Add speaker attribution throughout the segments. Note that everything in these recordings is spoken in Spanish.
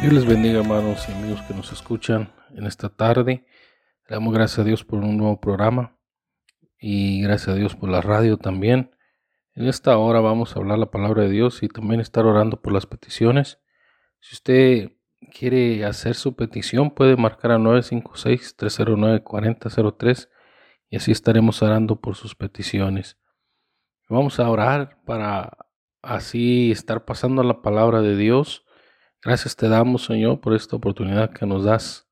Speaker 1: Dios les bendiga hermanos y amigos que nos escuchan en esta tarde. Le damos gracias a Dios por un nuevo programa y gracias a Dios por la radio también. En esta hora vamos a hablar la palabra de Dios y también estar orando por las peticiones. Si usted quiere hacer su petición puede marcar a 956-309-4003 y así estaremos orando por sus peticiones. Vamos a orar para así estar pasando la palabra de Dios Gracias te damos, Señor, por esta oportunidad que nos das,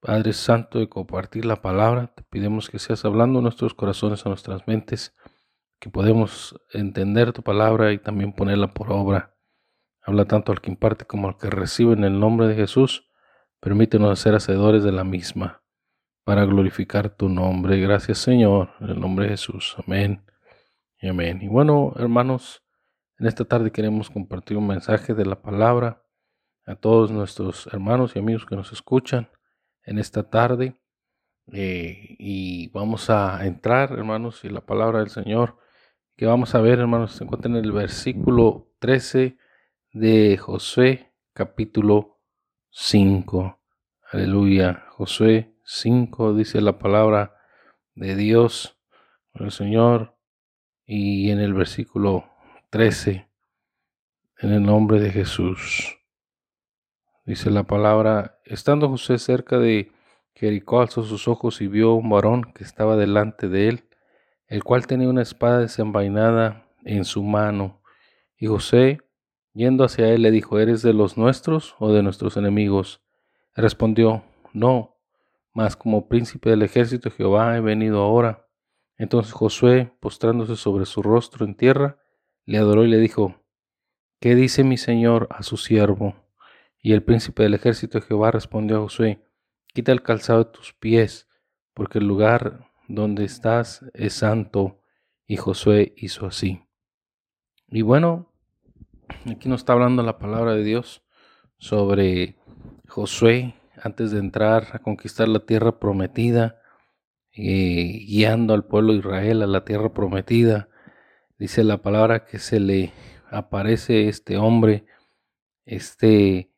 Speaker 1: Padre Santo, de compartir la palabra. Te pedimos que seas hablando a nuestros corazones, a nuestras mentes, que podemos entender tu palabra y también ponerla por obra. Habla tanto al que imparte como al que recibe en el nombre de Jesús. Permítenos ser hacedores de la misma para glorificar tu nombre. Gracias, Señor, en el nombre de Jesús. Amén y amén. Y bueno, hermanos, en esta tarde queremos compartir un mensaje de la palabra a todos nuestros hermanos y amigos que nos escuchan en esta tarde. Eh, y vamos a entrar, hermanos, y la palabra del Señor que vamos a ver, hermanos, se encuentra en el versículo 13 de Josué, capítulo 5. Aleluya. Josué 5 dice la palabra de Dios, el Señor, y en el versículo 13, en el nombre de Jesús. Dice la palabra, estando José cerca de Jericó, alzó sus ojos y vio un varón que estaba delante de él, el cual tenía una espada desenvainada en su mano. Y José, yendo hacia él, le dijo, ¿eres de los nuestros o de nuestros enemigos? Respondió, no, mas como príncipe del ejército de Jehová he venido ahora. Entonces Josué, postrándose sobre su rostro en tierra, le adoró y le dijo, ¿qué dice mi señor a su siervo? Y el príncipe del ejército de Jehová respondió a Josué, quita el calzado de tus pies, porque el lugar donde estás es santo. Y Josué hizo así. Y bueno, aquí nos está hablando la palabra de Dios sobre Josué antes de entrar a conquistar la tierra prometida, eh, guiando al pueblo de Israel a la tierra prometida. Dice la palabra que se le aparece este hombre, este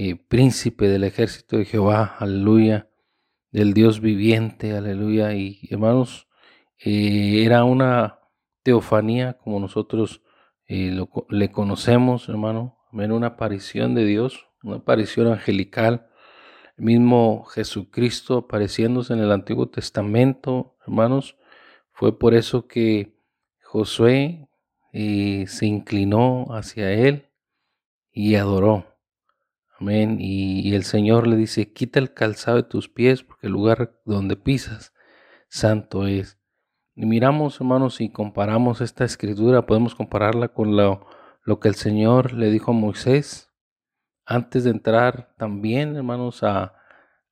Speaker 1: eh, príncipe del ejército de Jehová, aleluya, del Dios viviente, aleluya. Y hermanos, eh, era una teofanía como nosotros eh, le conocemos, hermano, en una aparición de Dios, una aparición angelical. El mismo Jesucristo apareciéndose en el Antiguo Testamento, hermanos, fue por eso que Josué se inclinó hacia él y adoró. Amén. Y, el Señor le dice, quita el calzado de tus pies porque el lugar donde pisas, santo es. Y miramos, hermanos, y comparamos esta escritura, podemos compararla con lo, lo que el Señor le dijo a Moisés antes de entrar también, hermanos, a,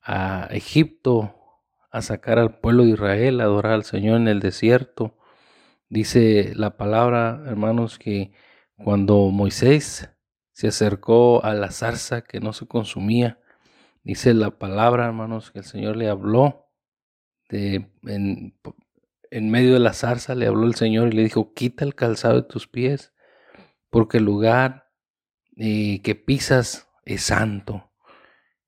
Speaker 1: a Egipto, a sacar al pueblo de Israel, a adorar al Señor en el desierto. Dice la palabra, hermanos, que cuando Moisés se acercó a la zarza que no se consumía. Dice la palabra, hermanos, que el Señor le habló. De, en, medio de la zarza le habló el Señor y le dijo, quita el calzado de tus pies, porque el lugar eh, que pisas es santo.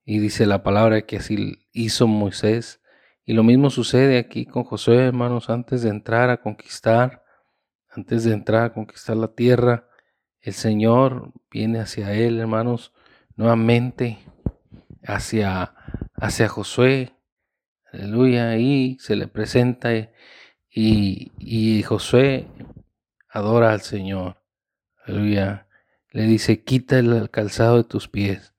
Speaker 1: Y dice la palabra que así hizo Moisés. Y lo mismo sucede aquí con Josué, hermanos, antes de entrar a conquistar, antes de entrar a conquistar la tierra, el Señor viene hacia él, hermanos, nuevamente hacia, hacia Josué, Aleluya. Y se le presenta y, y Josué adora al Señor. Aleluya. Le dice, quita el calzado de tus pies,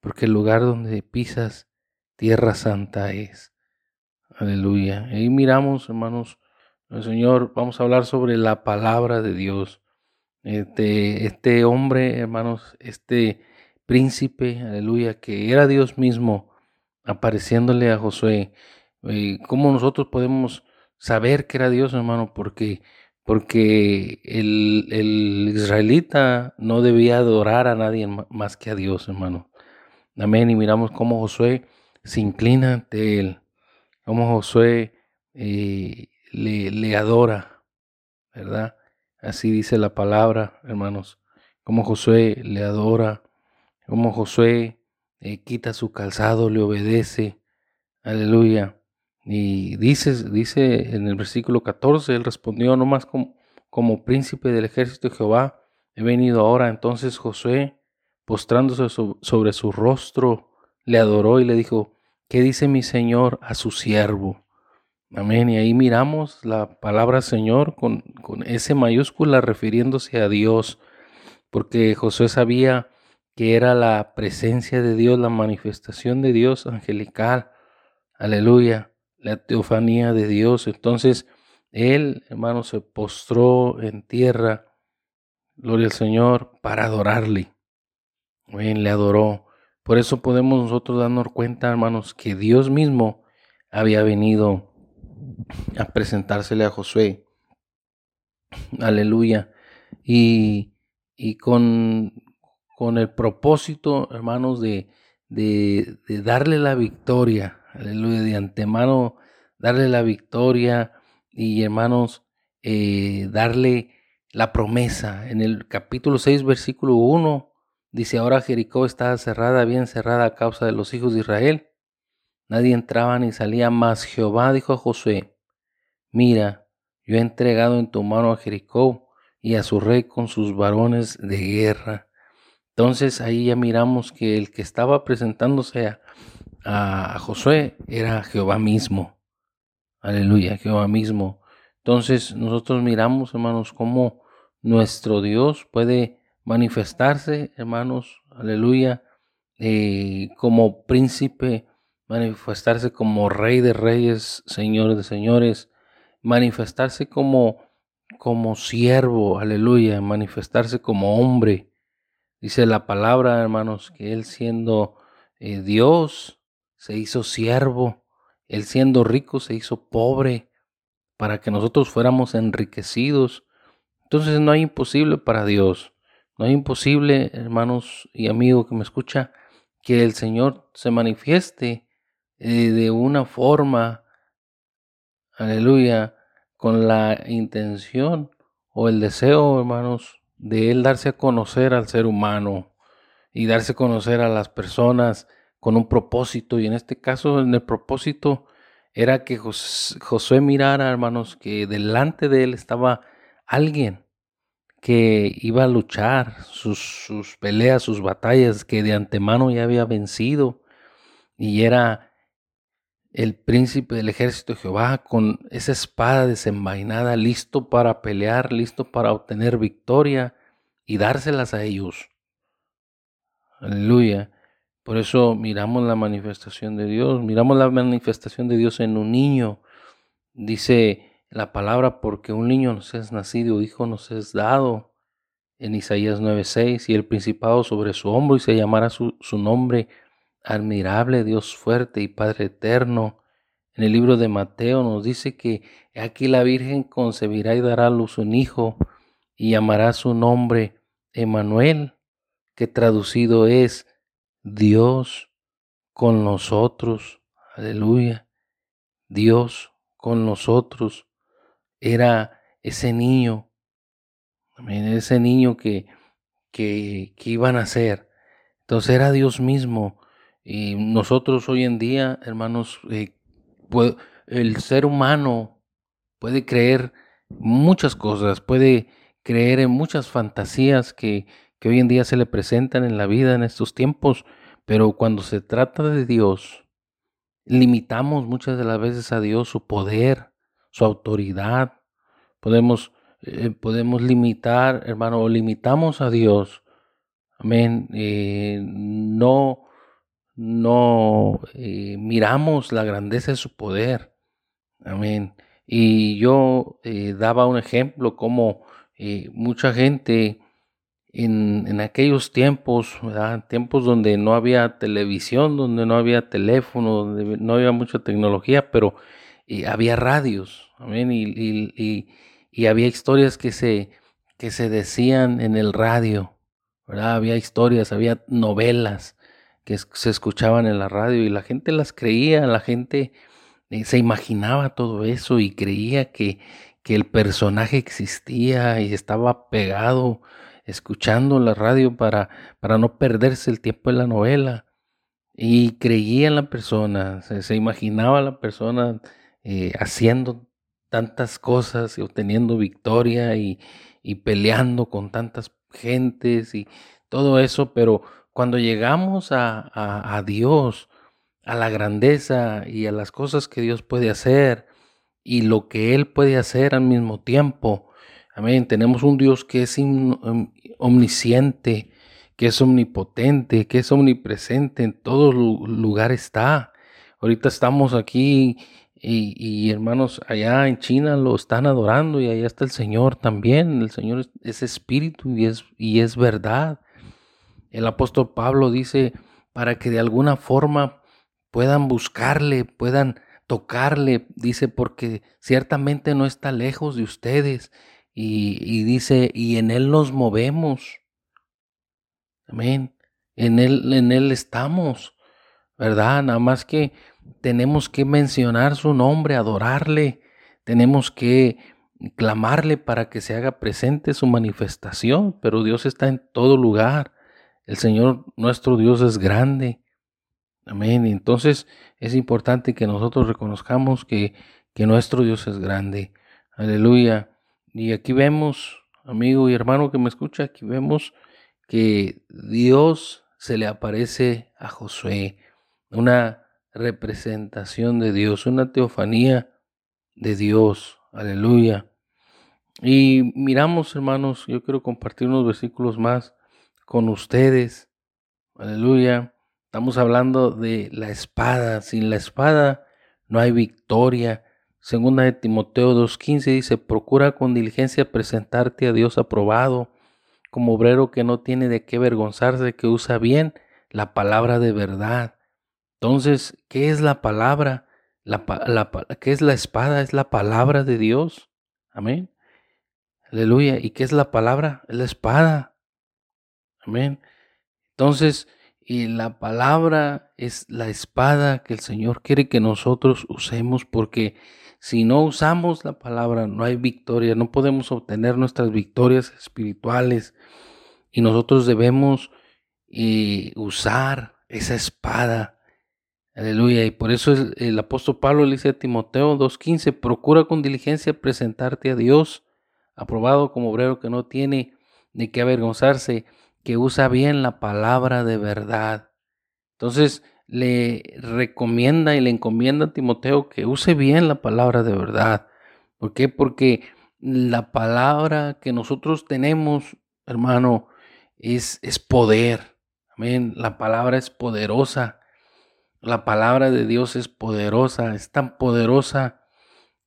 Speaker 1: porque el lugar donde pisas, tierra santa es. Aleluya. Ahí miramos, hermanos, el Señor, vamos a hablar sobre la palabra de Dios. Este, este hombre, hermanos, este príncipe, aleluya, que era Dios mismo apareciéndole a Josué. Eh, ¿Cómo nosotros podemos saber que era Dios, hermano? Porque, porque el, el israelita no debía adorar a nadie más que a Dios, hermano. Amén. Y miramos cómo Josué se inclina ante él, cómo Josué eh, le, le adora, ¿verdad? Así dice la palabra, hermanos, como Josué le adora, como Josué eh, quita su calzado, le obedece, aleluya. Y dice, dice en el versículo 14, él respondió nomás como, como príncipe del ejército de Jehová, he venido ahora. Entonces Josué, postrándose sobre su rostro, le adoró y le dijo, ¿qué dice mi Señor a su siervo? Amén. Y ahí miramos la palabra Señor con, con S mayúscula refiriéndose a Dios, porque Josué sabía que era la presencia de Dios, la manifestación de Dios angelical. Aleluya. La teofanía de Dios. Entonces, él, hermano, se postró en tierra, gloria al Señor, para adorarle. Amén, le adoró. Por eso podemos nosotros darnos cuenta, hermanos, que Dios mismo había venido a presentársele a Josué. Aleluya. Y, y con, con, el propósito, hermanos, de, de, darle la victoria. Aleluya. De antemano, darle la victoria y, hermanos, eh, darle la promesa. En el capítulo 6, versículo 1, dice, ahora Jericó está cerrada, bien cerrada a causa de los hijos de Israel. Nadie entraba ni salía más. Jehová dijo a Josué, mira, yo he entregado en tu mano a Jericó y a su rey con sus varones de guerra. Entonces ahí ya miramos que el que estaba presentándose a, a Josué era Jehová mismo. Aleluya, Jehová mismo. Entonces nosotros miramos, hermanos, cómo nuestro Dios puede manifestarse, hermanos, aleluya, eh, como príncipe manifestarse como rey de reyes, señor de señores, manifestarse como como siervo, aleluya, manifestarse como hombre. Dice la palabra, hermanos, que él siendo eh, Dios se hizo siervo, él siendo rico se hizo pobre para que nosotros fuéramos enriquecidos. Entonces no hay imposible para Dios. No hay imposible, hermanos y amigos que me escucha, que el Señor se manifieste eh, de una forma, aleluya, con la intención o el deseo, hermanos, de Él darse a conocer al ser humano y darse a conocer a las personas con un propósito. Y en este caso, en el propósito era que Josué mirara, hermanos, que delante de él estaba alguien que iba a luchar sus, sus, peleas, sus batallas, que de antemano ya había vencido. Y era el príncipe del ejército de Jehová con esa espada desenvainada, listo para pelear, listo para obtener victoria y dárselas a ellos. Aleluya. Por eso miramos la manifestación de Dios, miramos la manifestación de Dios en un niño. Dice la palabra, porque un niño nos es nacido, hijo nos es dado. En Isaías 9:6, y el principado sobre su hombro, y se llamará su, su nombre admirable, Dios fuerte y Padre eterno. En el libro de Mateo nos dice que aquí la Virgen concebirá y dará a luz un hijo y llamará su nombre Emanuel, que traducido es Dios con nosotros. Aleluya. Dios con nosotros. Era ese niño, ese niño que, que, que iban a ser. Entonces era Dios mismo y nosotros hoy en día, hermanos, eh, el ser humano puede creer muchas cosas, puede creer en muchas fantasías que, que hoy en día se le presentan en la vida en estos tiempos, pero cuando se trata de Dios, limitamos muchas de las veces a Dios su poder, su autoridad. Podemos, eh, podemos limitar, hermano, limitamos a Dios. Amén. Eh, no, no eh, miramos la grandeza de su poder. Amén. Y yo daba un ejemplo como mucha gente en, aquellos tiempos, tiempos donde no había televisión, donde no había teléfono, donde no había mucha tecnología, pero había radios, Y, y, había historias que se, que se decían en el radio, ¿verdad? Había historias, había novelas que se escuchaban en la radio y la gente las creía, la gente eh, se imaginaba todo eso y creía que, que el personaje existía y estaba pegado escuchando la radio para, para no perderse el tiempo de la novela. Y creía en la persona, se, imaginaba la persona eh, haciendo tantas cosas y obteniendo victoria y, peleando con tantas gentes y todo eso, pero cuando llegamos a, a, Dios, a la grandeza y a las cosas que Dios puede hacer y lo que Él puede hacer al mismo tiempo, Amén. Tenemos un Dios que es omnisciente, que es omnipotente, que es omnipresente, en todo lugar está. Ahorita estamos aquí y, hermanos, allá en China lo están adorando y allá está el Señor también. El Señor es, espíritu y es, y es verdad. El apóstol Pablo dice, para que de alguna forma puedan buscarle, puedan tocarle, dice, porque ciertamente no está lejos de ustedes y, dice, y en Él nos movemos. Amén. En Él, en Él estamos, ¿verdad? Nada más que tenemos que mencionar su nombre, adorarle, tenemos que clamarle para que se haga presente su manifestación, pero Dios está en todo lugar. El Señor nuestro Dios es grande. Amén. Entonces es importante que nosotros reconozcamos que, que nuestro Dios es grande. Aleluya. Y aquí vemos, amigo y hermano que me escucha, aquí vemos que Dios se le aparece a Josué, una representación de Dios, una teofanía de Dios. Aleluya. Y miramos, hermanos, yo quiero compartir unos versículos más con ustedes. Aleluya. Estamos hablando de la espada. Sin la espada no hay victoria. Segunda de Timoteo 2.15 dice, procura con diligencia presentarte a Dios aprobado, como obrero que no tiene de qué avergonzarse, que usa bien la palabra de verdad. Entonces, ¿qué es la palabra? La, ¿Qué es la espada? Es la palabra de Dios. Amén. Aleluya. ¿Y qué es la palabra? Es la espada. Amén. Entonces, y la palabra es la espada que el Señor quiere que nosotros usemos porque si no usamos la palabra, no hay victoria, no podemos obtener nuestras victorias espirituales. Y nosotros debemos eh, usar esa espada. Aleluya. Y por eso el, apóstol Pablo le dice a Timoteo 2.15, procura con diligencia presentarte a Dios, aprobado como obrero que no tiene de qué avergonzarse, que usa bien la palabra de verdad. Entonces, le recomienda y le encomienda a Timoteo que use bien la palabra de verdad. ¿Por qué? Porque la palabra que nosotros tenemos, hermano, es, es poder. Amén. La palabra es poderosa. La palabra de Dios es poderosa. Es tan poderosa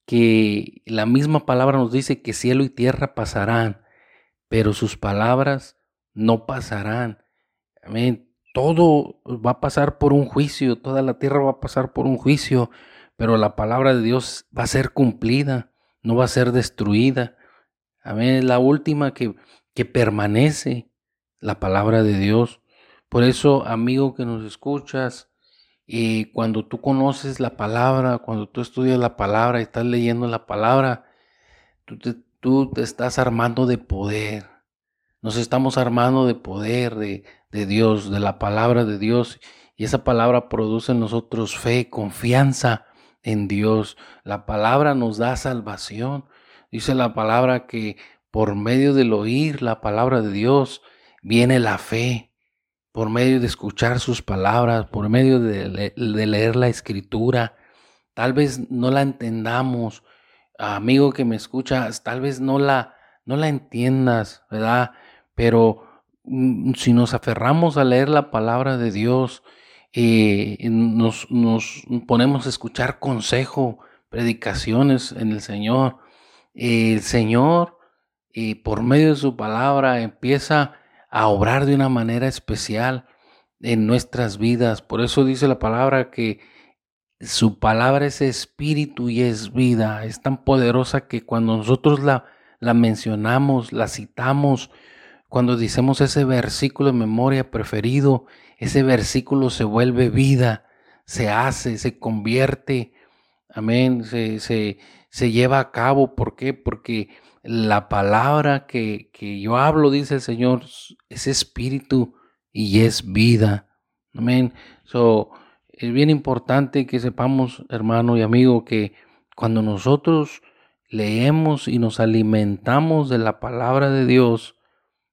Speaker 1: que la misma palabra nos dice que cielo y tierra pasarán, pero sus palabras no pasarán. Amén todo va a pasar por un juicio, toda la tierra va a pasar por un juicio, pero la palabra de Dios va a ser cumplida, no va a ser destruida. Amén, es la última que, que permanece, la palabra de Dios. Por eso, amigo que nos escuchas, y cuando tú conoces la palabra, cuando tú estudias la palabra y estás leyendo la palabra, tú te, tú te estás armando de poder. Nos estamos armando de poder, de, de Dios, de la palabra de Dios. Y esa palabra produce en nosotros fe, confianza en Dios. La palabra nos da salvación. Dice la palabra que por medio del oír la palabra de Dios viene la fe. por medio de escuchar sus palabras, por medio de, leer la escritura. Tal vez no la entendamos, amigo que me escuchas, tal vez no la, no la entiendas, ¿verdad? Pero mm, si nos aferramos a leer la palabra de Dios, eh, nos, ponemos a escuchar consejo, predicaciones en el Señor, el Señor, y por medio de su palabra, empieza a obrar de una manera especial en nuestras vidas. Por eso dice la palabra que su palabra es espíritu y es vida. Es tan poderosa que cuando nosotros la mencionamos, la citamos, cuando decimos ese versículo de memoria preferido, ese versículo se vuelve vida, se hace, se convierte, amén, se, se, se lleva a cabo. ¿Por qué? Porque la palabra que, yo hablo, dice el Señor, es espíritu y es vida. Amén. So, es bien importante que sepamos, hermano y amigo, que cuando nosotros leemos y nos alimentamos de la palabra de Dios,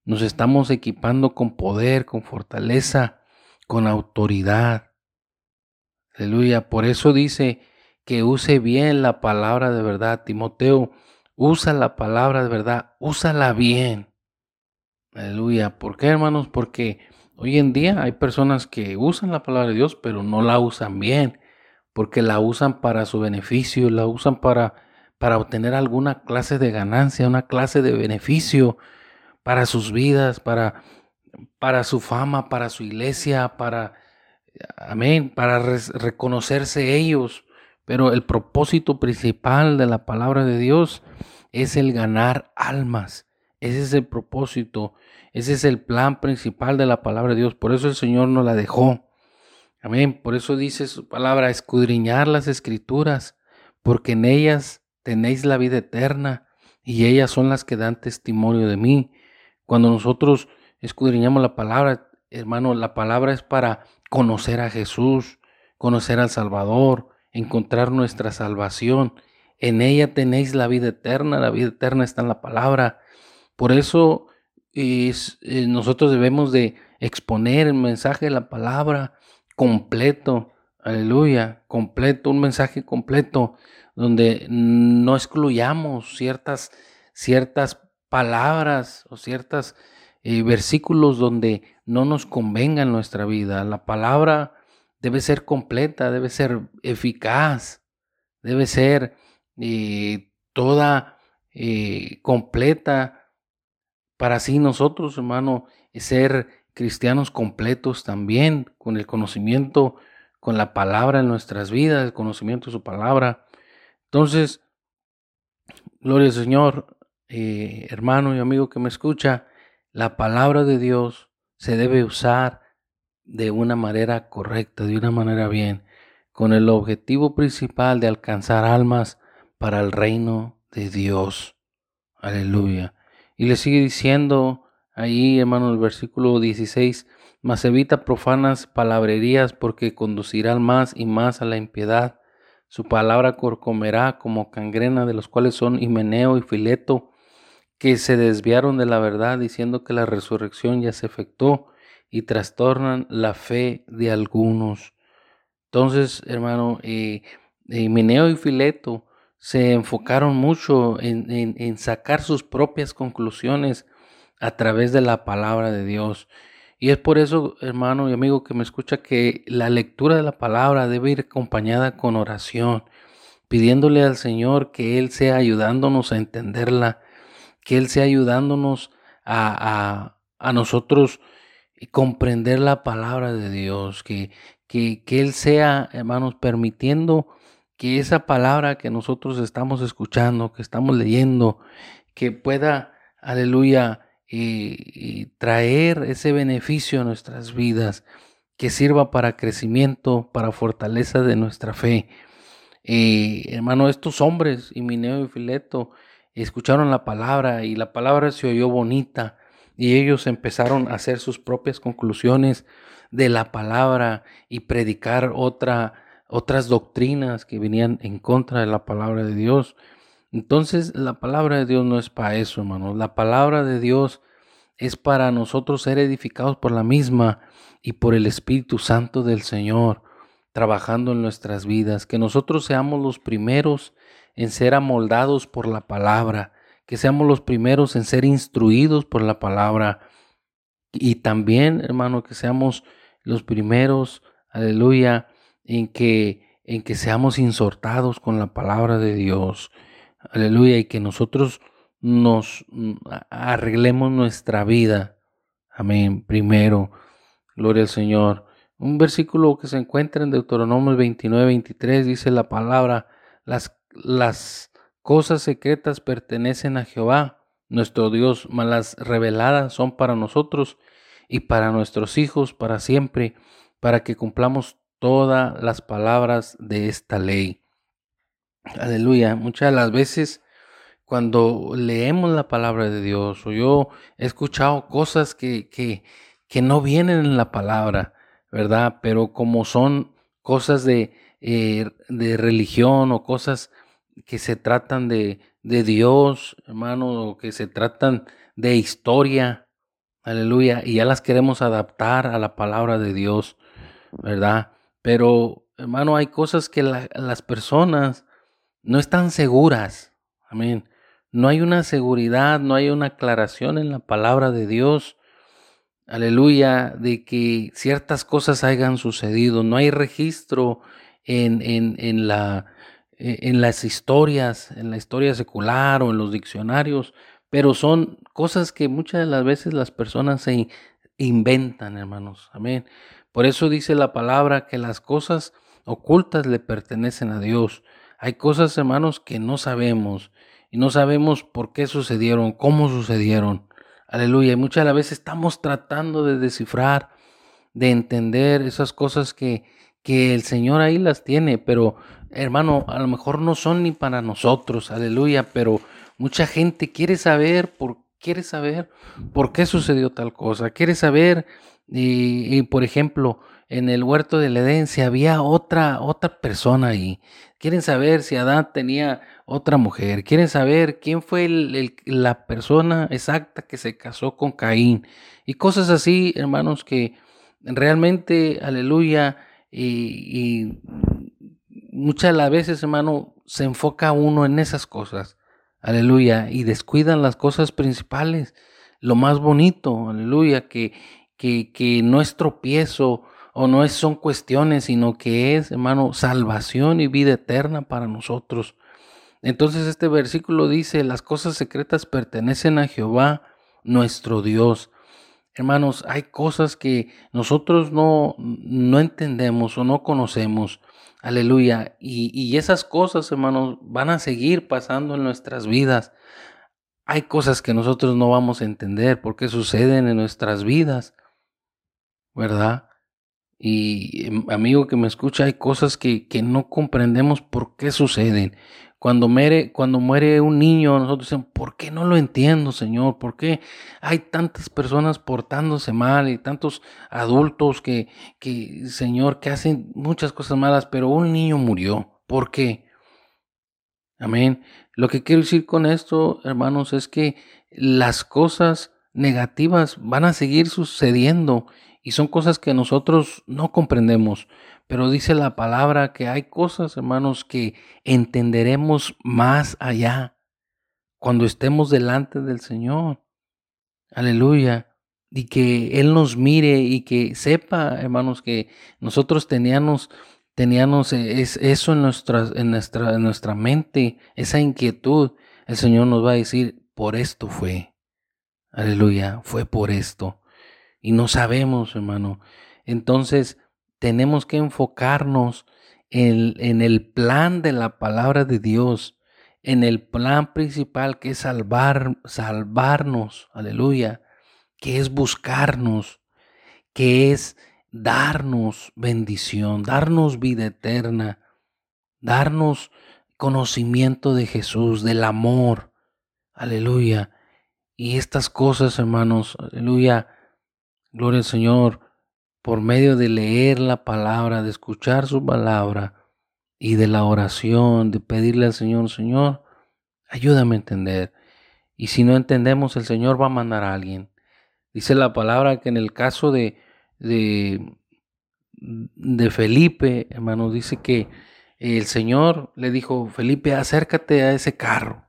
Speaker 1: nos estamos equipando con poder, con fortaleza, con autoridad. Aleluya. Por eso dice que use bien la palabra de verdad. Timoteo Usa la palabra de verdad, úsala bien. Aleluya. ¿Por qué, hermanos? Porque hoy en día hay personas que usan la palabra de Dios, pero no la usan bien, porque la usan para su beneficio, la usan para, para obtener alguna clase de ganancia, una clase de beneficio para sus vidas, para, para su fama, para su iglesia, para, amén, para reconocerse ellos. Pero el propósito principal de la palabra de Dios es el ganar almas. Ese es el propósito, ese es el plan principal de la palabra de Dios. Por eso el Señor nos la dejó. Amén. Por eso dice su palabra, escudriñar las escrituras, porque en ellas tenéis la vida eterna y ellas son las que dan testimonio de mí. Cuando nosotros escudriñamos la palabra, hermano, la palabra es para conocer a Jesús, conocer al Salvador, encontrar nuestra salvación. En ella tenéis la vida eterna, la vida eterna está en la palabra. Por eso es, eh, nosotros debemos de exponer el mensaje de la palabra completo, aleluya, completo, un mensaje completo, donde no excluyamos ciertas, ciertas palabras o ciertos eh, versículos donde no nos convenga en nuestra vida. La palabra debe ser completa, debe ser eficaz, debe ser eh, toda eh, completa para así nosotros, hermano, ser cristianos completos también, con el conocimiento, con la palabra en nuestras vidas, el conocimiento de su palabra. Entonces, gloria al Señor, eh, hermano y amigo que me escucha, la palabra de Dios se debe usar de una manera correcta, de una manera bien, con el objetivo principal de alcanzar almas para el reino de Dios. Aleluya. Y le sigue diciendo ahí, hermano, el versículo 16, mas evita profanas palabrerías porque conducirán más y más a la impiedad. Su palabra corcomerá como cangrena, de los cuales son Himeneo y Fileto, que se desviaron de la verdad diciendo que la resurrección ya se efectuó y trastornan la fe de algunos. Entonces, hermano, eh, eh, Mineo y Fileto se enfocaron mucho en, sacar sus propias conclusiones a través de la palabra de Dios. Y es por eso, hermano y amigo que me escucha, que la lectura de la palabra debe ir acompañada con oración, pidiéndole al Señor que Él sea ayudándonos a entenderla, que Él sea ayudándonos a, a, a nosotros comprender la palabra de Dios, que, que, que, Él sea, hermanos, permitiendo que esa palabra que nosotros estamos escuchando, que estamos leyendo, que pueda, aleluya, y, traer ese beneficio a nuestras vidas, que sirva para crecimiento, para fortaleza de nuestra fe. Eh, hermano, estos hombres, Himineo y Fileto, escucharon la palabra y la palabra se oyó bonita y ellos empezaron a hacer sus propias conclusiones de la palabra y predicar otra, otras doctrinas que venían en contra de la palabra de Dios. Entonces la palabra de Dios no es para eso, hermanos. La palabra de Dios es para nosotros ser edificados por la misma y por el Espíritu Santo del Señor, trabajando en nuestras vidas, que nosotros seamos los primeros en ser amoldados por la palabra, que seamos los primeros en ser instruidos por la palabra y también, hermano, que seamos los primeros, aleluya, en que en que seamos insortados con la palabra de Dios. Aleluya, y que nosotros nos arreglemos nuestra vida. Amén. Primero, gloria al Señor. Un versículo que se encuentra en Deuteronomio 29, 23 dice la palabra, las, las cosas secretas pertenecen a Jehová, nuestro Dios, mas las reveladas son para nosotros y para nuestros hijos para siempre, para que cumplamos todas las palabras de esta ley. Aleluya. Muchas de las veces cuando leemos la palabra de Dios, o yo he escuchado cosas que, que, que no vienen en la palabra, ¿verdad? Pero como son cosas de, eh, de religión o cosas que se tratan de, de Dios, hermano, que se tratan de historia, aleluya, y ya las queremos adaptar a la palabra de Dios, ¿verdad? Pero, hermano, hay cosas que las personas no están seguras, amén. No hay una seguridad, no hay una aclaración en la palabra de Dios. Aleluya, de que ciertas cosas hayan sucedido. No hay registro en, en, en, la, en las historias, en la historia secular o en los diccionarios, pero son cosas que muchas de las veces las personas se inventan, hermanos. Amén. Por eso dice la palabra que las cosas ocultas le pertenecen a Dios. Hay cosas, hermanos, que no sabemos y no sabemos por qué sucedieron, cómo sucedieron. Aleluya. Y muchas veces estamos tratando de descifrar, de entender esas cosas que, que el Señor ahí las tiene, pero hermano, a lo mejor no son ni para nosotros, aleluya, pero mucha gente quiere saber por quiere saber por qué sucedió tal cosa, quiere saber y, por ejemplo, en el huerto del Edén si había otra otra persona ahí. Quieren saber si Adán tenía otra mujer. Quieren saber quién fue la persona exacta que se casó con Caín. Y cosas así, hermanos, que realmente, aleluya, y, muchas de las veces, hermano, se enfoca uno en esas cosas. Aleluya. Y descuidan las cosas principales. Lo más bonito, aleluya, que, que, que no es tropiezo o no es, son cuestiones, sino que es, hermano, salvación y vida eterna para nosotros. Entonces este versículo dice, las cosas secretas pertenecen a Jehová, nuestro Dios. Hermanos, hay cosas que nosotros no, no entendemos o no conocemos. Aleluya. Y, y esas cosas, hermanos, van a seguir pasando en nuestras vidas. Hay cosas que nosotros no vamos a entender porque suceden en nuestras vidas. ¿Verdad? Y em, amigo que me escucha, hay cosas que, que no comprendemos por qué suceden. Cuando muere, cuando muere un niño, nosotros decimos, ¿por qué no lo entiendo, Señor? ¿Por qué hay tantas personas portándose mal y tantos adultos que, que, Señor, que hacen muchas cosas malas, pero un niño murió? ¿Por qué? Amén. Lo que quiero decir con esto, hermanos, es que las cosas negativas van a seguir sucediendo y son cosas que nosotros no comprendemos. Pero dice la palabra que hay cosas, hermanos, que entenderemos más allá cuando estemos delante del Señor. Aleluya. Y que Él nos mire y que sepa, hermanos, que nosotros teníamos, teníamos eso en nuestra, en, nuestra, en nuestra mente, esa inquietud. El Señor nos va a decir, por esto fue. Aleluya, fue por esto. Y no sabemos, hermano. Entonces, tenemos que enfocarnos en, el plan de la palabra de Dios, en el plan principal que es salvar, salvarnos, aleluya, que es buscarnos, que es darnos bendición, darnos vida eterna, darnos conocimiento de Jesús, del amor, aleluya. Y estas cosas, hermanos, aleluya, gloria al Señor, por medio de leer la palabra, de escuchar su palabra y de la oración, de pedirle al Señor, Señor, ayúdame a entender. Y si no entendemos, el Señor va a mandar a alguien. Dice la palabra que en el caso de, de, de Felipe, hermano, dice que el Señor le dijo, Felipe, acércate a ese carro.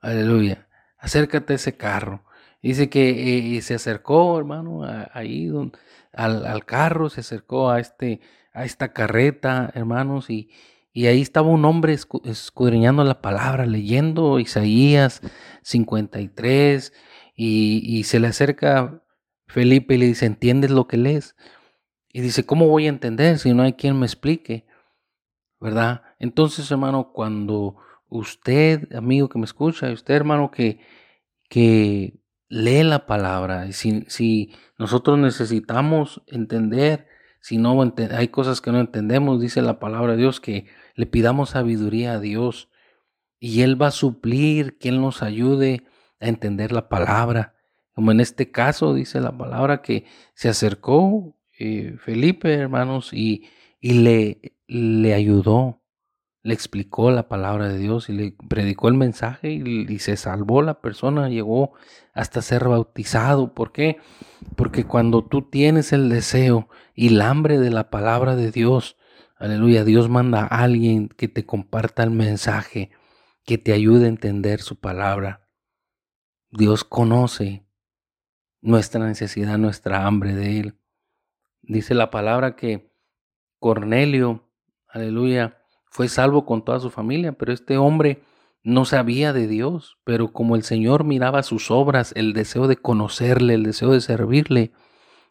Speaker 1: Aleluya. Acércate a ese carro. Dice que eh, se acercó, hermano, ahí al, al, carro, se acercó a, este, a esta carreta, hermanos, y, y ahí estaba un hombre escudriñando la palabra, leyendo Isaías 53, y, y se le acerca Felipe y le dice, ¿entiendes lo que lees? Y dice, ¿cómo voy a entender si no hay quien me explique? ¿Verdad? Entonces, hermano, cuando usted, amigo que me escucha, usted, hermano, que, que lee la palabra, si, si nosotros necesitamos entender, si no hay cosas que no entendemos, dice la palabra de Dios, que le pidamos sabiduría a Dios y Él va a suplir que Él nos ayude a entender la palabra. Como en este caso dice la palabra que se acercó eh, Felipe, hermanos, y, y le, le ayudó le explicó la palabra de Dios y le predicó el mensaje y, se salvó la persona, llegó hasta ser bautizado. ¿Por qué? Porque cuando tú tienes el deseo y el hambre de la palabra de Dios, aleluya, Dios manda a alguien que te comparta el mensaje, que te ayude a entender su palabra. Dios conoce nuestra necesidad, nuestra hambre de Él. Dice la palabra que Cornelio, aleluya, fue salvo con toda su familia, pero este hombre no sabía de Dios, pero como el Señor miraba sus obras, el deseo de conocerle, el deseo de servirle,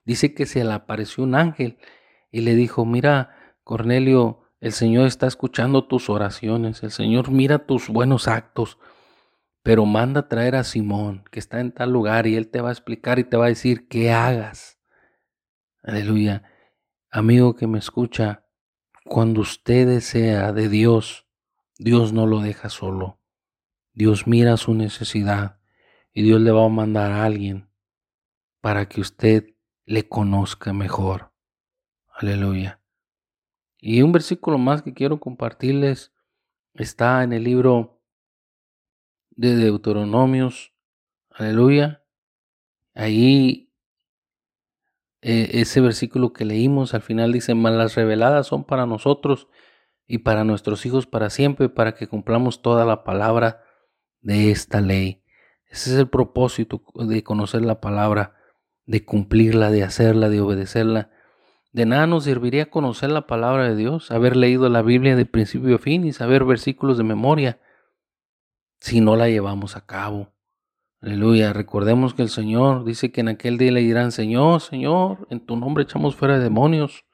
Speaker 1: dice que se le apareció un ángel y le dijo, mira, Cornelio, el Señor está escuchando tus oraciones, el Señor mira tus buenos actos, pero manda traer a Simón, que está en tal lugar, y él te va a explicar y te va a decir qué hagas. Aleluya. Amigo que me escucha, cuando usted desea de Dios, Dios no lo deja solo. Dios mira su necesidad y Dios le va a mandar a alguien para que usted le conozca mejor. Aleluya. Y un versículo más que quiero compartirles está en el libro de Deuteronomios. Aleluya. Ahí eh, ese versículo que leímos al final dice, mas las reveladas son para nosotros y para nuestros hijos para siempre, para que cumplamos toda la palabra de esta ley. Ese es el propósito de conocer la palabra, de cumplirla, de hacerla, de obedecerla. De nada nos serviría conocer la palabra de Dios, haber leído la Biblia de principio a fin y saber versículos de memoria si no la llevamos a cabo. Aleluya. Recordemos que el Señor dice que en aquel día le dirán, Señor, Señor, en tu nombre echamos fuera demonios.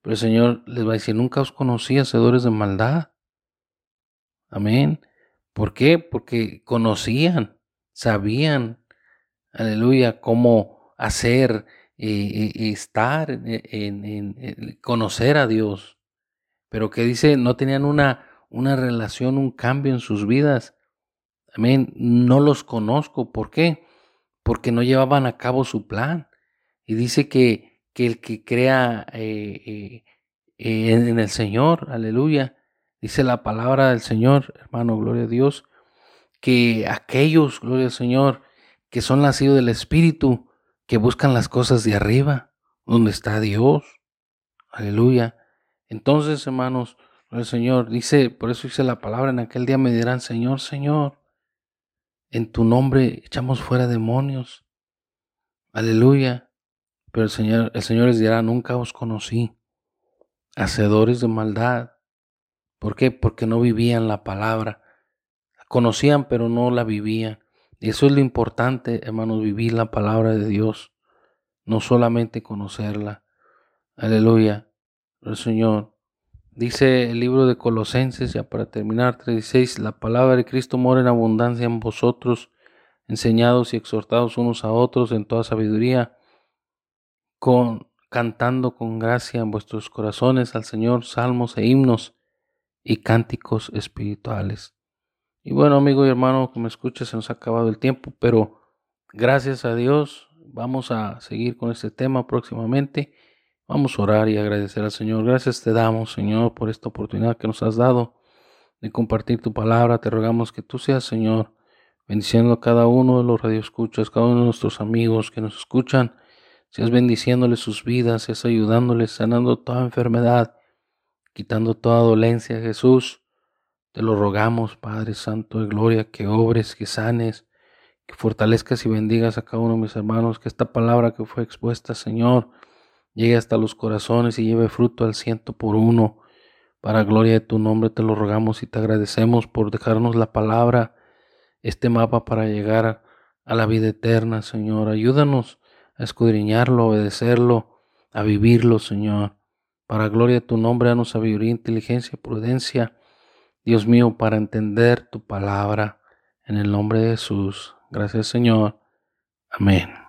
Speaker 1: Pero el Señor les va a decir, nunca os conocí hacedores de maldad. Amén. ¿Por qué? Porque conocían, sabían, aleluya, cómo hacer, y eh, eh, estar, en, conocer a Dios. Pero que dice, no tenían una, una relación, un cambio en sus vidas. Amén. No los conozco. ¿Por qué? Porque no llevaban a cabo su plan. Y dice que, que el que crea eh, eh, en, el Señor, aleluya, dice la palabra del Señor, hermano, gloria a Dios, que aquellos, gloria al Señor, que son nacidos del Espíritu, que buscan las cosas de arriba, donde está Dios. Aleluya. Entonces, hermanos, el Señor dice, por eso dice la palabra, en aquel día me dirán, Señor, Señor, en tu nombre echamos fuera demonios. Aleluya. Pero el Señor, el Señor les dirá, nunca os conocí. Hacedores de maldad. ¿Por qué? Porque no vivían la palabra. La conocían, pero no la vivían. Y eso es lo importante, hermanos, vivir la palabra de Dios. No solamente conocerla. Aleluya. El Señor Dice el libro de Colosenses, ya para terminar, 36, la palabra de Cristo mora en abundancia en vosotros, enseñados y exhortados unos a otros en toda sabiduría, con, cantando con gracia en vuestros corazones al Señor salmos e himnos y cánticos espirituales. Y bueno, amigo y hermano que me escucha, se nos ha acabado el tiempo, pero gracias a Dios vamos a seguir con este tema próximamente. Vamos a orar y agradecer al Señor. Gracias te damos, Señor, por esta oportunidad que nos has dado de compartir tu palabra. Te rogamos que tú seas, Señor, bendiciendo a cada uno de los radioescuchas, cada uno de nuestros amigos que nos escuchan. Seas bendiciéndoles sus vidas, seas ayudándoles, sanando toda enfermedad, quitando toda dolencia, Jesús. Te lo rogamos, Padre Santo de Gloria, que obres, que sanes, que fortalezcas y bendigas a cada uno de mis hermanos, que esta palabra que fue expuesta, Señor, llegue hasta los corazones y lleve fruto al ciento por uno. Para gloria de tu nombre te lo rogamos y te agradecemos por dejarnos la palabra, este mapa para llegar a la vida eterna, Señor. Ayúdanos a escudriñarlo, a obedecerlo, a vivirlo, Señor. Para gloria de tu nombre, danos sabiduría, inteligencia, prudencia, Dios mío, para entender tu palabra. En el nombre de Jesús. Gracias, Señor. Amén.